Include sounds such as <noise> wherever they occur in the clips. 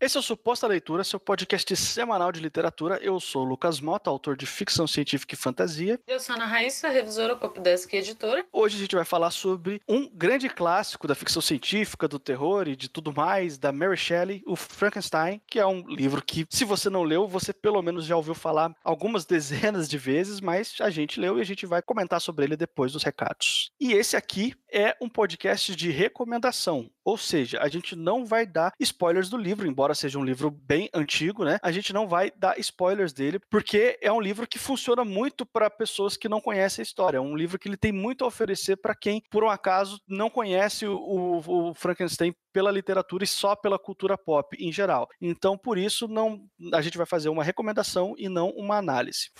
Esse é o Suposta Leitura, seu podcast semanal de literatura. Eu sou o Lucas Mota, autor de ficção científica e fantasia. Eu sou a Ana Raíssa, revisora Copdesk e editora. Hoje a gente vai falar sobre um grande clássico da ficção científica, do terror e de tudo mais, da Mary Shelley, o Frankenstein, que é um livro que, se você não leu, você pelo menos já ouviu falar algumas <laughs> dezenas de vezes, mas a gente leu e a gente vai comentar sobre ele depois dos recados. E esse aqui é um podcast de recomendação, ou seja, a gente não vai dar spoilers do livro, embora seja um livro bem antigo, né? A gente não vai dar spoilers dele, porque é um livro que funciona muito para pessoas que não conhecem a história. É um livro que ele tem muito a oferecer para quem, por um acaso, não conhece o, o, o Frankenstein pela literatura e só pela cultura pop em geral. Então, por isso, não, a gente vai fazer uma recomendação e não uma análise.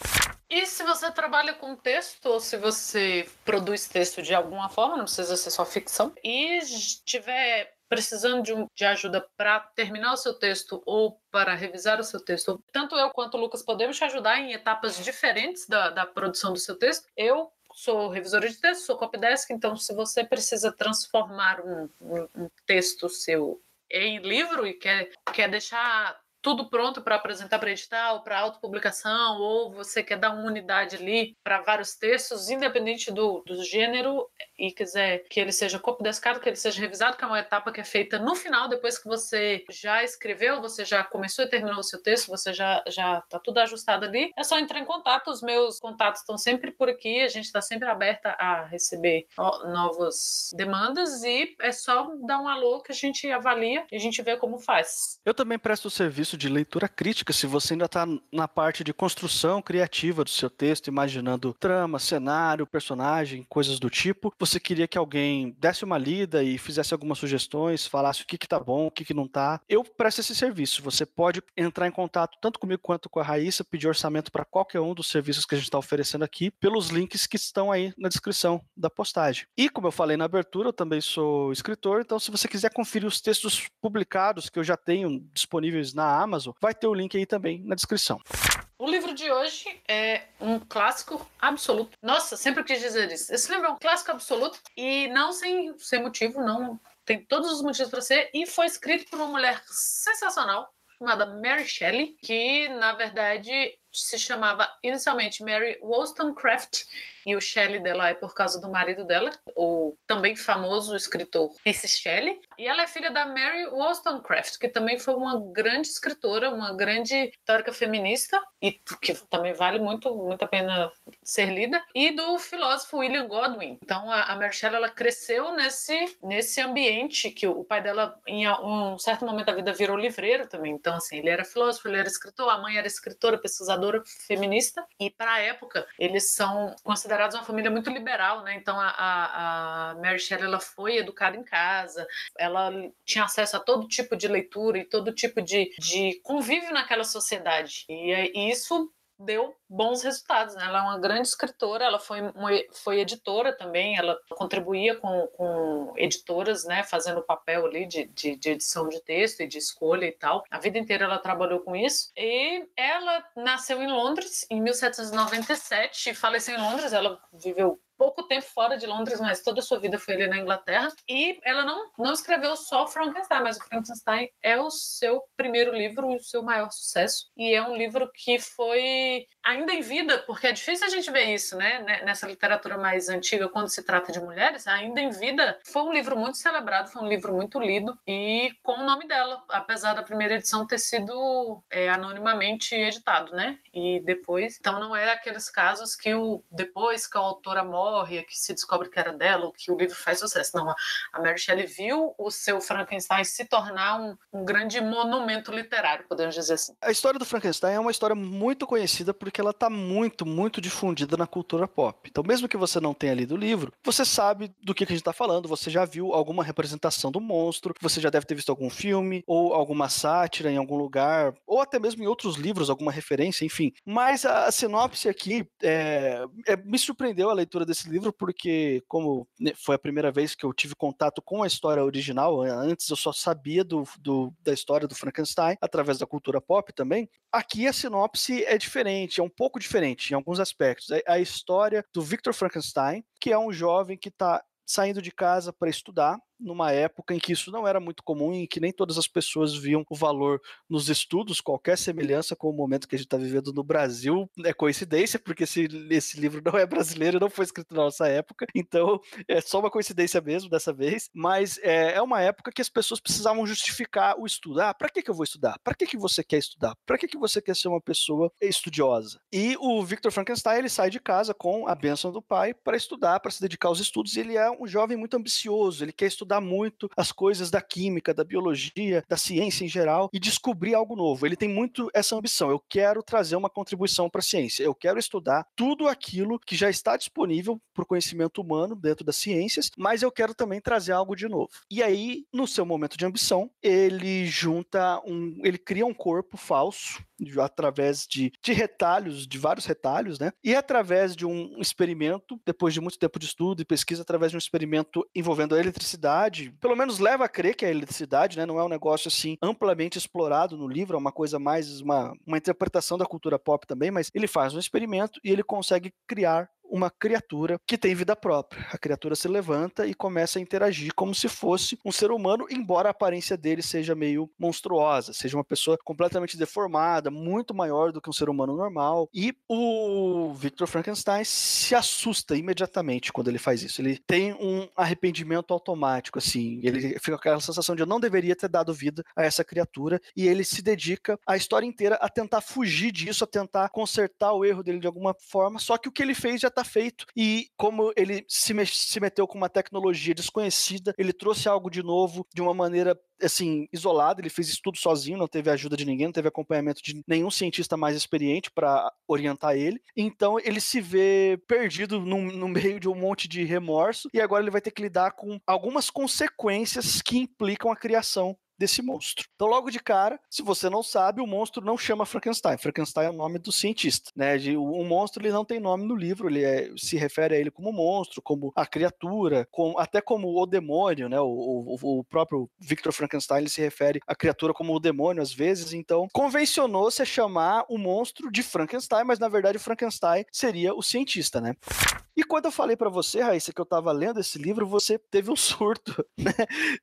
E se você trabalha com texto, ou se você produz texto de alguma forma, não precisa ser só ficção, e estiver precisando de, um, de ajuda para terminar o seu texto ou para revisar o seu texto, tanto eu quanto o Lucas podemos te ajudar em etapas diferentes da, da produção do seu texto. Eu sou revisora de texto, sou copydesk, então se você precisa transformar um, um, um texto seu em livro e quer, quer deixar tudo pronto para apresentar para edital, para autopublicação, ou você quer dar uma unidade ali para vários textos, independente do, do gênero, e quiser que ele seja copidescado, que ele seja revisado, que é uma etapa que é feita no final, depois que você já escreveu, você já começou e terminou o seu texto, você já já está tudo ajustado ali, é só entrar em contato. Os meus contatos estão sempre por aqui, a gente está sempre aberta a receber novas demandas e é só dar um alô que a gente avalia e a gente vê como faz. Eu também presto serviço serviço de leitura crítica, se você ainda está na parte de construção criativa do seu texto, imaginando trama, cenário, personagem, coisas do tipo, você queria que alguém desse uma lida e fizesse algumas sugestões, falasse o que, que tá bom, o que, que não tá, eu presto esse serviço. Você pode entrar em contato tanto comigo quanto com a Raíssa, pedir orçamento para qualquer um dos serviços que a gente está oferecendo aqui, pelos links que estão aí na descrição da postagem. E como eu falei na abertura, eu também sou escritor, então se você quiser conferir os textos publicados que eu já tenho disponíveis na Amazon, vai ter o link aí também na descrição. O livro de hoje é um clássico absoluto. Nossa, sempre quis dizer isso. Esse livro é um clássico absoluto e não sem, sem motivo, não tem todos os motivos para ser, e foi escrito por uma mulher sensacional chamada Mary Shelley, que na verdade se chamava inicialmente Mary Wollstonecraft e o Shelley dela é por causa do marido dela, o também famoso escritor Percy Shelley. E ela é filha da Mary Wollstonecraft, que também foi uma grande escritora, uma grande teórica feminista, e que também vale muito, muito a pena ser lida, e do filósofo William Godwin. Então a, a Mary Shelley ela cresceu nesse, nesse ambiente que o pai dela, em um certo momento da vida, virou livreiro também. Então, assim, ele era filósofo, ele era escritor, a mãe era escritora, pesquisadora feminista, e para a época eles são considerados considerados uma família muito liberal, né? Então a, a, a Mary Shelley ela foi educada em casa, ela tinha acesso a todo tipo de leitura e todo tipo de, de convívio naquela sociedade. E, e isso deu bons resultados. Né? Ela é uma grande escritora, ela foi, foi editora também, ela contribuía com, com editoras, né, fazendo papel ali de, de, de, edição de texto e de escolha e tal. A vida inteira ela trabalhou com isso. E ela nasceu em Londres em 1797 e faleceu em Londres. Ela viveu pouco tempo fora de Londres, mas toda a sua vida foi ali na Inglaterra. E ela não, não escreveu só Frankenstein, mas o Frankenstein é o seu primeiro livro o seu maior sucesso. E é um livro que foi ainda em vida, porque é difícil a gente ver isso, né? Nessa literatura mais antiga, quando se trata de mulheres, ainda em vida, foi um livro muito celebrado, foi um livro muito lido e com o nome dela, apesar da primeira edição ter sido é, anonimamente editado, né? E depois, então não é aqueles casos que o depois que a autora morre morre, que se descobre que era dela, ou que o livro faz sucesso. Não, a Mary Shelley viu o seu Frankenstein se tornar um, um grande monumento literário, podemos dizer assim. A história do Frankenstein é uma história muito conhecida porque ela está muito, muito difundida na cultura pop. Então, mesmo que você não tenha lido o livro, você sabe do que, que a gente está falando, você já viu alguma representação do monstro, você já deve ter visto algum filme, ou alguma sátira em algum lugar, ou até mesmo em outros livros, alguma referência, enfim. Mas a, a sinopse aqui é, é, me surpreendeu a leitura desse livro porque, como né, foi a primeira vez que eu tive contato com a história original, antes eu só sabia do, do, da história do Frankenstein através da cultura pop também. Aqui a sinopse é diferente, é um pouco diferente em alguns aspectos. É a história do Victor Frankenstein, que é um jovem que está saindo de casa para estudar numa época em que isso não era muito comum e que nem todas as pessoas viam o valor nos estudos, qualquer semelhança com o momento que a gente está vivendo no Brasil é coincidência, porque esse, esse livro não é brasileiro, não foi escrito na nossa época, então é só uma coincidência mesmo dessa vez, mas é, é uma época que as pessoas precisavam justificar o estudo. Ah, para que, que eu vou estudar? Para que, que você quer estudar? Para que, que você quer ser uma pessoa estudiosa? E o Victor Frankenstein ele sai de casa com a bênção do pai para estudar, para se dedicar aos estudos. E ele é um jovem muito ambicioso, ele quer estudar muito as coisas da química, da biologia, da ciência em geral e descobrir algo novo. Ele tem muito essa ambição. Eu quero trazer uma contribuição para a ciência. Eu quero estudar tudo aquilo que já está disponível para o conhecimento humano dentro das ciências, mas eu quero também trazer algo de novo. E aí, no seu momento de ambição, ele junta um, ele cria um corpo falso através de, de retalhos, de vários retalhos, né? E através de um experimento, depois de muito tempo de estudo e pesquisa, através de um experimento envolvendo a eletricidade, pelo menos leva a crer que é a eletricidade, né? Não é um negócio assim amplamente explorado no livro, é uma coisa mais uma, uma interpretação da cultura pop também, mas ele faz um experimento e ele consegue criar uma criatura que tem vida própria. A criatura se levanta e começa a interagir como se fosse um ser humano, embora a aparência dele seja meio monstruosa, seja uma pessoa completamente deformada, muito maior do que um ser humano normal. E o Victor Frankenstein se assusta imediatamente quando ele faz isso. Ele tem um arrependimento automático, assim. Ele fica com aquela sensação de eu não deveria ter dado vida a essa criatura e ele se dedica a história inteira a tentar fugir disso, a tentar consertar o erro dele de alguma forma. Só que o que ele fez já está feito. E como ele se, se meteu com uma tecnologia desconhecida, ele trouxe algo de novo de uma maneira assim, isolada, ele fez estudo sozinho, não teve ajuda de ninguém, não teve acompanhamento de nenhum cientista mais experiente para orientar ele. Então ele se vê perdido no, no, meio de um monte de remorso e agora ele vai ter que lidar com algumas consequências que implicam a criação desse monstro. Então, logo de cara, se você não sabe, o monstro não chama Frankenstein. Frankenstein é o nome do cientista, né? O monstro ele não tem nome no livro, ele é, se refere a ele como monstro, como a criatura, com, até como o demônio, né? O, o, o, próprio Victor Frankenstein se refere à criatura como o demônio às vezes. Então, convencionou-se a chamar o monstro de Frankenstein, mas na verdade o Frankenstein seria o cientista, né? E quando eu falei para você, Raíssa, que eu estava lendo esse livro, você teve um <laughs> surto, né?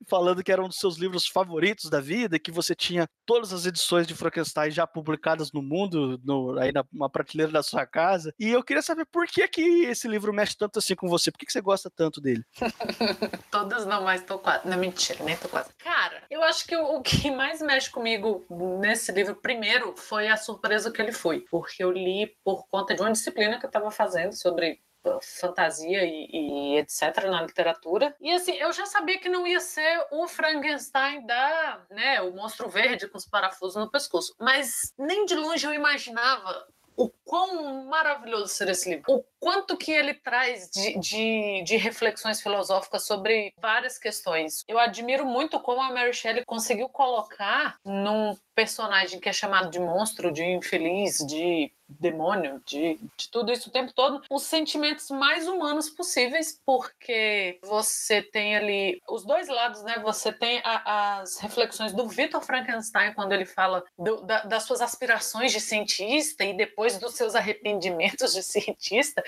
Falando que era um dos seus livros favoritos da vida, que você tinha todas as edições de Frankenstein já publicadas no mundo, no, aí na uma prateleira da sua casa. E eu queria saber por que, que esse livro mexe tanto assim com você, por que, que você gosta tanto dele? <laughs> Todas não, mas tô quase. Não, mentira, nem tô quase. Cara, eu acho que o, o que mais mexe comigo nesse livro, primeiro, foi a surpresa que ele foi, porque eu li por conta de uma disciplina que eu estava fazendo sobre fantasia e, e, etc na literatura. E assim, eu já sabia que não ia ser o Frankenstein da, né, o monstro verde com os parafusos no pescoço, mas nem de longe eu imaginava o quão maravilhoso seria esse livro. O quanto que ele traz de, de, de, reflexões filosóficas sobre várias questões. Eu admiro muito como a Mary Shelley conseguiu colocar num personagem que é chamado de monstro, de infeliz, de demônio, de, de tudo isso o tempo todo, os sentimentos mais humanos possíveis, porque você tem ali os dois lados, né? Você tem a, as reflexões do Victor Frankenstein quando ele fala do, da, das suas aspirações de cientista e depois dos seus arrependimentos de cientista,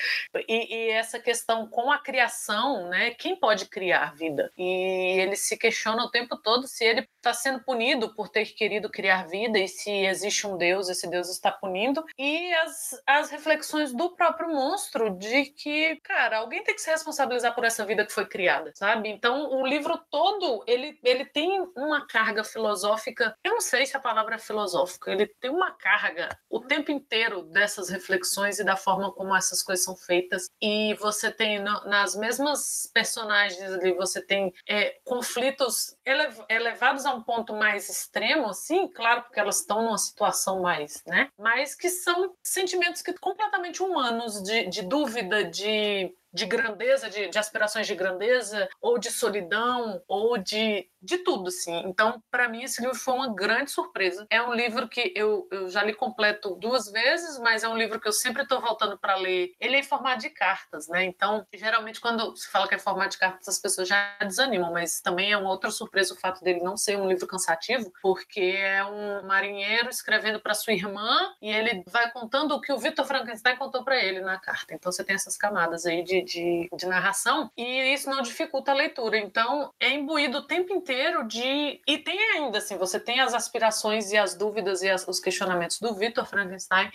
e, e essa questão com a criação, né? Quem pode criar vida? E ele se questiona o tempo todo se ele está sendo punido por ter querido criar vida e se existe um Deus, esse Deus está punindo. E as, as reflexões do próprio monstro de que, cara, alguém tem que se responsabilizar por essa vida que foi criada, sabe? Então, o livro todo, ele, ele tem uma carga filosófica, eu não sei se a palavra é filosófica, ele tem uma carga o tempo inteiro dessas reflexões e da forma como essas coisas são feitas. E você tem no, nas mesmas personagens ali, você tem é, conflitos elev elevados a um ponto mais extremo, sim, claro, porque elas estão numa situação mais, né? Mas que são sentimentos que completamente humanos, de, de dúvida, de de grandeza, de, de, aspirações de grandeza, ou de solidão, ou de, de tudo, assim. Então, para mim, esse livro foi uma grande surpresa. É um livro que eu, eu já li completo duas vezes, mas é um livro que eu sempre estou voltando para ler. Ele é em formato de cartas, né? Então, geralmente, quando se fala que é formato de cartas, as pessoas já desanimam, mas também é uma outra surpresa o fato dele não ser um livro cansativo, porque é um marinheiro escrevendo para sua irmã e ele vai contando o que o Victor Frankenstein contou para ele na carta. Então, você tem essas camadas aí de de, de, de, narração, e isso não dificulta a leitura. Então, é imbuído o tempo inteiro de. E tem ainda, assim, você tem as aspirações e as dúvidas e as, os questionamentos do Victor Frankenstein,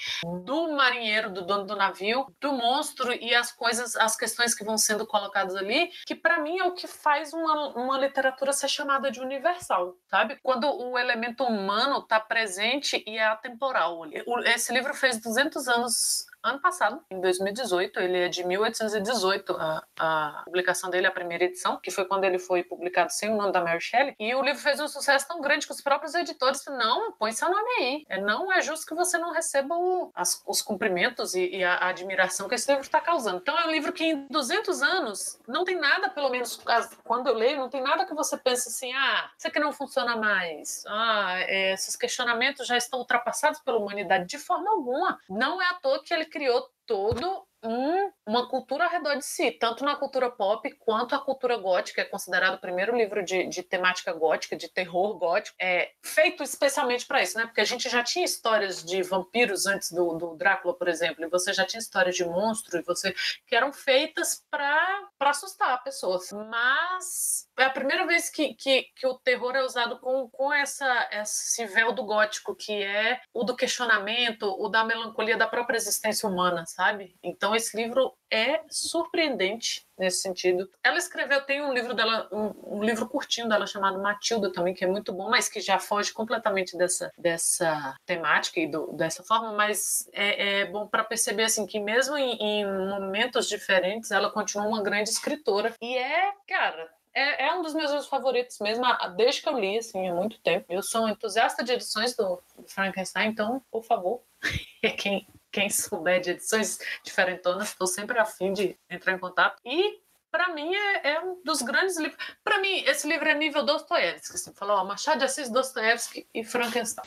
do marinheiro, do dono do navio, do monstro e as coisas, as questões que vão sendo colocadas ali, que para mim é o que faz uma, uma literatura ser chamada de universal, sabe? Quando o elemento humano está presente e é atemporal. Esse livro fez 200 anos ano passado, em 2018. Ele é de 1818, a, a publicação dele, a primeira edição, que foi quando ele foi publicado sem o nome da Mary Shelley. E o livro fez um sucesso tão grande que os próprios editores não, põe seu nome aí. É, não é justo que você não receba o, as, os cumprimentos e, e a, a, admiração que esse livro está causando. Então é um livro que em 200 anos não tem nada, pelo menos quando eu leio, não tem nada que você pense assim, ah, isso aqui não funciona mais. Ah, é, esses questionamentos já estão ultrapassados pela humanidade de forma alguma. Não é à toa que ele criou todo um, uma cultura ao redor de si, tanto na cultura pop quanto a cultura gótica, é considerado o primeiro livro de, de temática gótica, de terror gótico, é feito especialmente para isso, né? Porque a gente já tinha histórias de vampiros antes do, do Drácula, por exemplo, e você já tinha histórias de monstro, e você que eram feitas para assustar pessoas. Mas é a primeira vez que, que, que o terror é usado com, com essa, esse véu do gótico, que é o do questionamento, o da melancolia da própria existência humana, sabe? Então esse livro é surpreendente nesse sentido. Ela escreveu, tem um livro dela, um, um, livro curtinho dela chamado Matilda também, que é muito bom, mas que já foge completamente dessa, dessa temática e do, dessa forma, mas é, é bom para perceber assim que mesmo em, em momentos diferentes ela continua uma grande escritora e é, cara, é, é, um dos meus livros favoritos mesmo, desde que eu li, assim, há muito tempo. Eu sou entusiasta de edições do Frankenstein, então, por favor, <laughs> quem, quem souber de edições diferentonas, estou sempre afim de entrar em contato. E para mim é, é, um dos grandes livros. Para mim, esse livro é nível Dostoiévski. Assim, falou, ó, Machado de Assis, Dostoiévski e Frankenstein.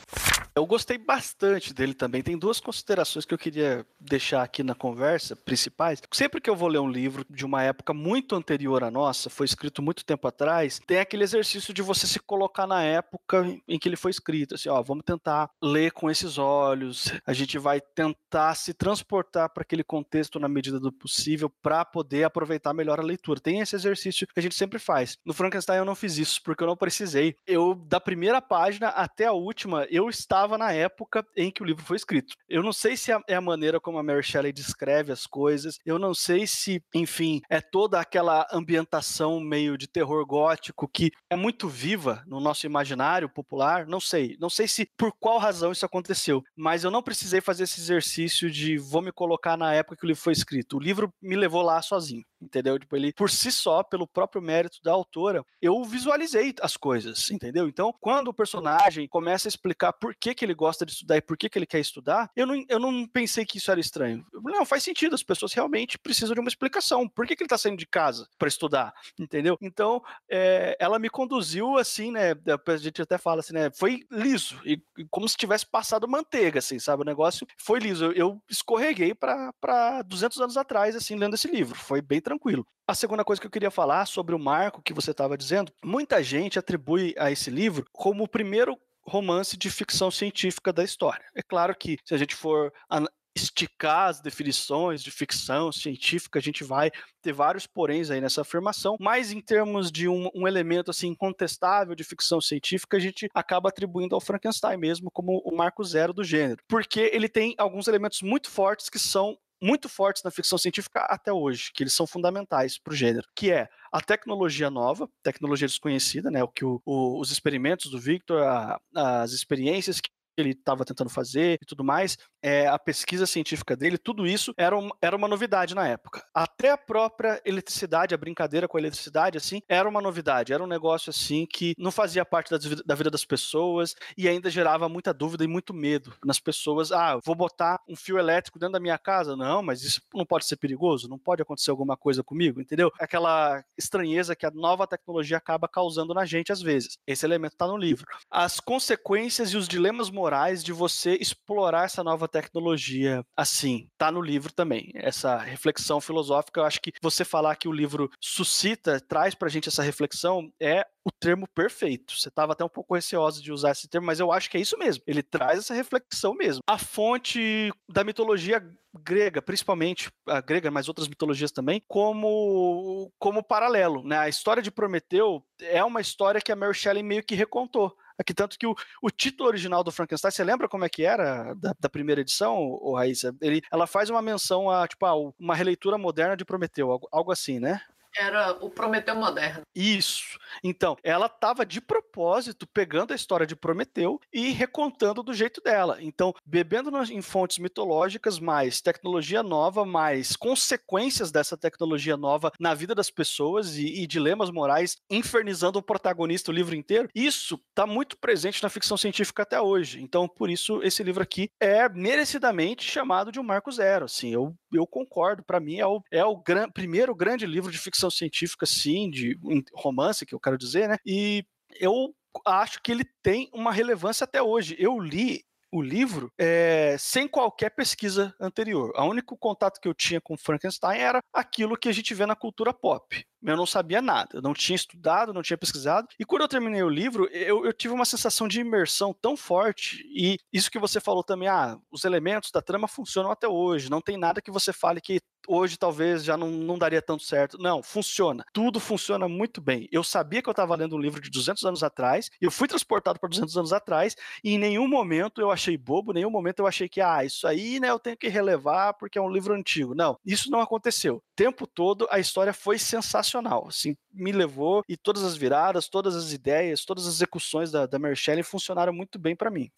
Eu gostei bastante dele também. Tem duas considerações que eu queria deixar aqui na conversa principais. Sempre que eu vou ler um livro de uma época muito anterior à nossa, foi escrito muito tempo atrás, tem aquele exercício de você se colocar na época em que ele foi escrito. Assim, ó, vamos tentar ler com esses olhos. A gente vai tentar se transportar para aquele contexto na medida do possível para poder aproveitar melhor a leitura. Tem esse exercício que a gente sempre faz. No Frankenstein eu não fiz isso porque eu não precisei. Eu da primeira página até a última eu estava na época em que o livro foi escrito. Eu não sei se é a maneira como a Mary Shelley descreve as coisas, eu não sei se, enfim, é toda aquela ambientação meio de terror gótico que é muito viva no nosso imaginário popular, não sei. Não sei se por qual razão isso aconteceu, mas eu não precisei fazer esse exercício de vou me colocar na época que o livro foi escrito. O livro me levou lá sozinho entendeu? Tipo, ele, por si só, pelo próprio mérito da autora, eu visualizei as coisas, entendeu? Então, quando o personagem começa a explicar por que, que ele gosta de estudar e por que, que ele quer estudar, eu não, eu não pensei que isso era estranho. Não, faz sentido, as pessoas realmente precisam de uma explicação. Por que, que ele tá saindo de casa para estudar, entendeu? Então, é, ela me conduziu assim, né? A gente até fala assim, né? Foi liso, e, como se tivesse passado manteiga, assim, sabe? O negócio foi liso. Eu, escorreguei para 200 anos atrás, assim, lendo esse livro. Foi bem tranquilo. A segunda coisa que eu queria falar sobre o marco que você estava dizendo, muita gente atribui a esse livro como o primeiro romance de ficção científica da história. É claro que se a gente for esticar as definições de ficção científica, a gente vai ter vários poréns aí nessa afirmação, mas em termos de um, um, elemento assim incontestável de ficção científica, a gente acaba atribuindo ao Frankenstein mesmo como o marco zero do gênero, porque ele tem alguns elementos muito fortes que são muito fortes na ficção científica até hoje, que eles são fundamentais para o gênero, que é a tecnologia nova, tecnologia desconhecida, né, o que o, o, os experimentos do Victor, a, as experiências que ele estava tentando fazer e tudo mais, é, a pesquisa científica dele, tudo isso era, um, era uma novidade na época. Até a própria eletricidade, a brincadeira com a eletricidade, assim, era uma novidade, era um negócio assim que não fazia parte da, da vida das pessoas e ainda gerava muita dúvida e muito medo nas pessoas. Ah, vou botar um fio elétrico dentro da minha casa? Não, mas isso não pode ser perigoso? Não pode acontecer alguma coisa comigo, entendeu? Aquela estranheza que a nova tecnologia acaba causando na gente às vezes. Esse elemento está no livro. As consequências e os dilemas morais morais de você explorar essa nova tecnologia assim. Tá no livro também. Essa reflexão filosófica, eu acho que você falar que o livro suscita, traz pra gente essa reflexão, é o termo perfeito. Você estava até um pouco receosa de usar esse termo, mas eu acho que é isso mesmo. Ele traz essa reflexão mesmo. A fonte da mitologia grega, principalmente a grega, mas outras mitologias também, como como paralelo, né? A história de Prometeu é uma história que a Mary Shelley meio que recontou. Aqui, tanto que o, o título original do Frankenstein, você lembra como é que era da, da primeira edição, o Raíssa? Ele, ela faz uma menção a, tipo, a uma releitura moderna de Prometeu, algo, algo assim, né? Era o Prometeu moderno. Isso. Então, ela estava de propósito pegando a história de Prometeu e recontando do jeito dela. Então, bebendo em fontes mitológicas, mais tecnologia nova, mais consequências dessa tecnologia nova na vida das pessoas e, e dilemas morais, infernizando o protagonista o livro inteiro. Isso está muito presente na ficção científica até hoje. Então, por isso, esse livro aqui é merecidamente chamado de um marco zero. Assim, eu, eu concordo. Para mim, é o, é o gran, primeiro grande livro de ficção científica, sim, de romance, que eu quero dizer, né? E eu acho que ele tem uma relevância até hoje. Eu li o livro é, sem qualquer pesquisa anterior. O único contato que eu tinha com Frankenstein era aquilo que a gente vê na cultura pop. Eu não sabia nada, eu não tinha estudado, não tinha pesquisado. E quando eu terminei o livro, eu, eu, tive uma sensação de imersão tão forte. E isso que você falou também, ah, os elementos da trama funcionam até hoje. Não tem nada que você fale que hoje talvez já não, não daria tanto certo. Não, funciona. Tudo funciona muito bem. Eu sabia que eu estava lendo um livro de 200 anos atrás, eu fui transportado para 200 anos atrás, e em nenhum momento eu achei bobo, em nenhum momento eu achei que, ah, isso aí, né, eu tenho que relevar porque é um livro antigo. Não, isso não aconteceu. O tempo todo a história foi sensacional. Assim, me levou e todas as viradas, todas as ideias, todas as execuções da, da Mary Shelley funcionaram muito bem para mim.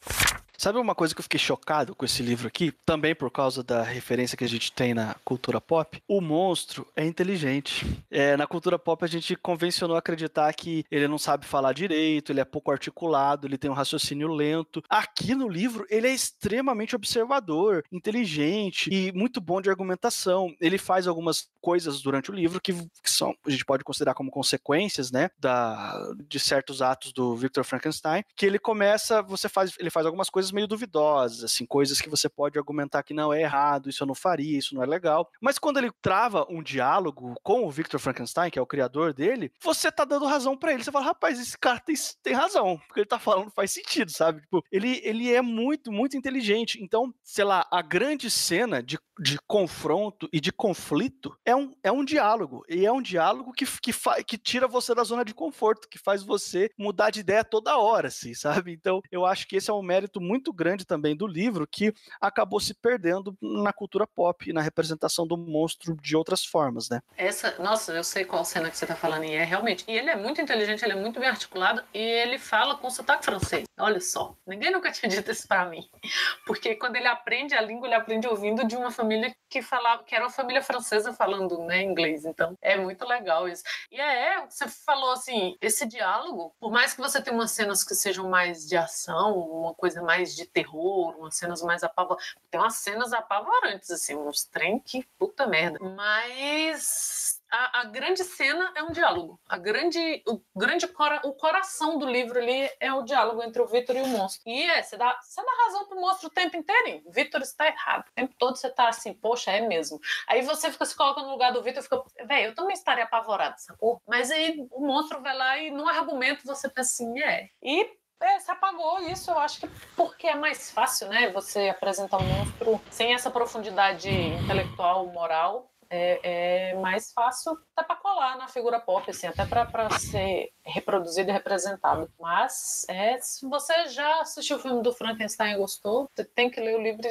Sabe uma coisa que eu fiquei chocado com esse livro aqui? Também por causa da referência que a gente tem na cultura pop. O monstro é inteligente. É, na cultura pop a gente convencionou acreditar que ele não sabe falar direito, ele é pouco articulado, ele tem um raciocínio lento. Aqui no livro ele é extremamente observador, inteligente e muito bom de argumentação. Ele faz algumas coisas durante o livro que, que são a gente pode considerar como consequências, né, da, de certos atos do Victor Frankenstein, que ele começa, você faz, ele faz algumas coisas meio duvidosas, assim, coisas que você pode argumentar que não é errado, isso eu não faria, isso não é legal. Mas quando ele trava um diálogo com o Victor Frankenstein, que é o criador dele, você tá dando razão para ele. Você fala, rapaz, esse cara tem, tem razão, porque ele tá falando faz sentido, sabe? Tipo, ele, ele é muito, muito inteligente. Então, sei lá, a grande cena de, de confronto e de conflito é um, é um diálogo. E é um diálogo que, que, fa, que tira você da zona de conforto, que faz você mudar de ideia toda hora, assim, sabe? Então, eu acho que esse é um mérito muito muito grande também do livro que acabou se perdendo na cultura pop e na representação do monstro de outras formas, né? Essa, nossa, eu sei qual cena que você tá falando e é realmente. E ele é muito inteligente, ele é muito bem articulado e ele fala com sotaque francês. Olha só, ninguém nunca <laughs> tinha dito isso para mim. Porque quando ele aprende a língua, ele aprende ouvindo de uma família que falava, que era uma família francesa falando, né, inglês. Então, é muito legal isso. E é, você falou assim, esse diálogo, por mais que você tenha umas cenas que sejam mais de ação, uma coisa mais mais de terror, umas cenas mais apavorantes. Tem umas cenas apavorantes, assim, uns trem que puta merda. Mas a, a, grande cena é um diálogo. A grande, o grande cora, o coração do livro ali é o diálogo entre o Victor e o monstro. E é, você dá, você dá razão pro monstro o tempo inteiro. Victor está errado. O tempo todo você tá assim, poxa, é mesmo. Aí você fica se coloca no lugar do Victor e fica, velho, eu também estaria apavorado, sacou? Mas aí o monstro vai lá e no argumento você pensa assim, é. E é, se apagou isso, eu acho que porque é mais fácil, né? Você apresentar um monstro sem essa profundidade intelectual, moral, é, é mais fácil até para colar na figura pop, assim, até para ser reproduzido e representado. Mas é, se você já assistiu o filme do Frankenstein e gostou, você tem que ler o livro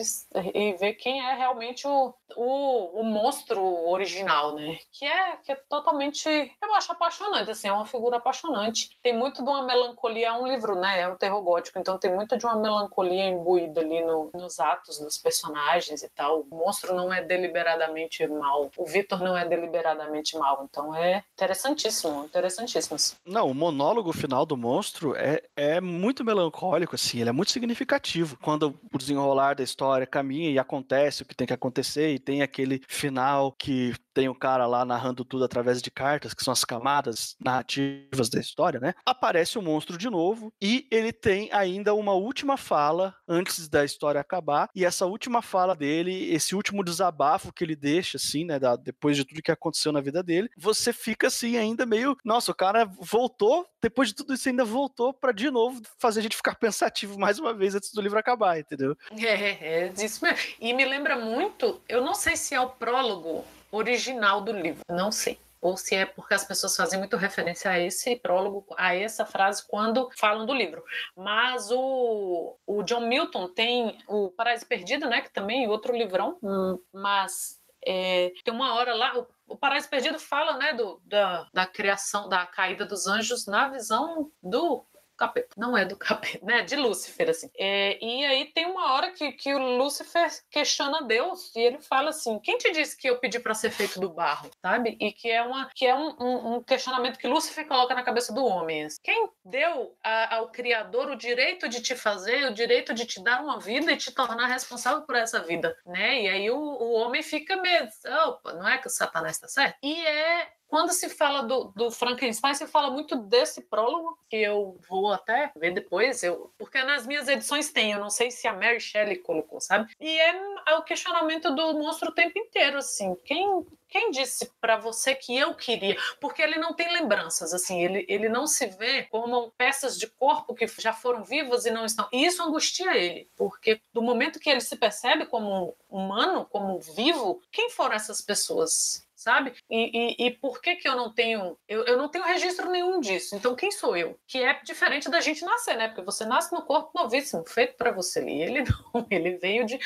e ver quem é realmente o, o, o monstro original, né? Que é, que é totalmente, eu acho apaixonante, assim, é uma figura apaixonante. Tem muito de uma melancolia, é um livro, né? É um terror gótico, então tem muito de uma melancolia imbuída ali no, nos atos dos personagens e tal. O monstro não é deliberadamente mal. O Vitor não é deliberadamente mal. Então é interessantíssimo, interessantíssimo. Não, o monólogo final do monstro é, é muito melancólico, assim, ele é muito significativo. Quando o desenrolar da história caminha e acontece o que tem que acontecer, e tem aquele final que tem o cara lá narrando tudo através de cartas, que são as camadas narrativas da história, né? Aparece o monstro de novo e ele tem ainda uma última fala antes da história acabar. E essa última fala dele, esse último desabafo que ele deixa, assim, né? Da, depois de tudo que aconteceu na vida dele, você fica assim, ainda meio. Nossa, o cara voltou, depois de tudo isso, ainda voltou para de novo fazer a gente ficar pensativo mais uma vez antes do livro acabar, entendeu? <laughs> É, é isso mesmo. E me lembra muito, eu não sei se é o prólogo original do livro, não sei ou se é porque as pessoas fazem muito referência a esse prólogo, a essa frase quando falam do livro. Mas o, o John Milton tem o Paraíso Perdido, né, que também é outro livrão, hum, mas é, tem uma hora lá, o, o Paraíso Perdido fala, né, do, da, da criação, da caída dos anjos na visão do capeta. Não é do capeta, né? De Lúcifer, assim. É, e aí tem uma hora que, que o Lúcifer questiona Deus e ele fala assim: quem te disse que eu pedi para ser feito do barro? Sabe? E que é, uma, que é um, um, um questionamento que Lúcifer coloca na cabeça do homem. Assim. Quem deu a, ao Criador o direito de te fazer, o direito de te dar uma vida e te tornar responsável por essa vida, né? E aí o, o homem fica meio, opa, não é que o Satanás está certo? E é quando se fala do, do, Frankenstein, se fala muito desse prólogo, que eu vou até ver depois, eu, porque nas minhas edições tem, eu não sei se a Mary Shelley colocou, sabe? E é, é o questionamento do monstro o tempo inteiro, assim. Quem, quem disse para você que eu queria? Porque ele não tem lembranças, assim, ele, ele não se vê como peças de corpo que já foram vivas e não estão. E isso angustia ele, porque do momento que ele se percebe como humano, como vivo, quem foram essas pessoas? Sabe? E, e, e, por que que eu não tenho, eu, eu não tenho registro nenhum disso. Então quem sou eu? Que é diferente da gente nascer, né? Porque você nasce no corpo novíssimo, feito para você. E ele <laughs> não, ele veio de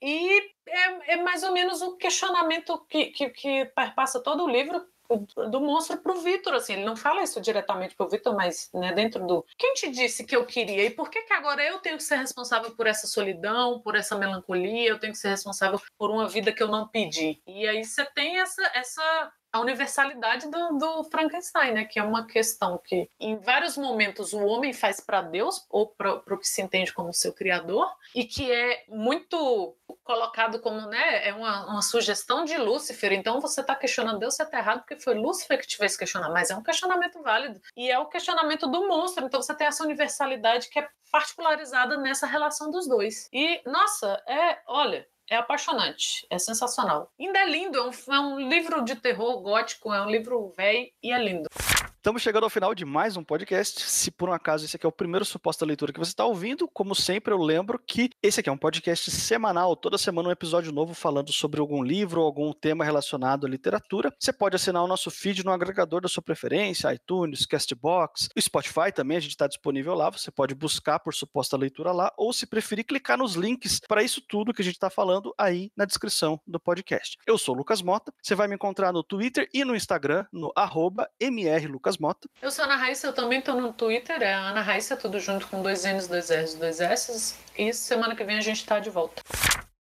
e é, é mais ou menos o questionamento que, que, que perpassa todo o livro do monstro para o Vitor, assim, ele não fala isso diretamente para o Vitor, mas né, dentro do quem te disse que eu queria e por que que agora eu tenho que ser responsável por essa solidão, por essa melancolia, eu tenho que ser responsável por uma vida que eu não pedi. E aí você tem essa essa a universalidade do, do, Frankenstein, né? Que é uma questão que, em vários momentos, o homem faz para Deus ou para o que se entende como seu criador, e que é muito colocado como, né, é uma, uma sugestão de Lúcifer. Então você está questionando Deus, você está errado porque foi Lúcifer que te fez questionar, mas é um questionamento válido. E é o questionamento do monstro. Então você tem essa universalidade que é particularizada nessa relação dos dois. E, nossa, é, olha, é apaixonante, é sensacional. Ainda é lindo, é um, é um livro de terror gótico, é um livro velho e é lindo. Estamos chegando ao final de mais um podcast. Se por um acaso esse aqui é o primeiro suposta leitura que você está ouvindo, como sempre eu lembro que esse aqui é um podcast semanal, toda semana um episódio novo falando sobre algum livro ou algum tema relacionado à literatura. Você pode assinar o nosso feed no agregador da sua preferência, iTunes, Castbox, o Spotify também, a gente está disponível lá. Você pode buscar por suposta leitura lá, ou se preferir, clicar nos links para isso tudo que a gente está falando aí na descrição do podcast. Eu sou o Lucas Mota, você vai me encontrar no Twitter e no Instagram, no arroba mrlucas Lucas Mota. Eu sou Ana Raíssa, eu também estou no Twitter, é Ana Raíssa, tudo junto com dois N's, dois R's, dois S's. E semana que vem a gente está de volta.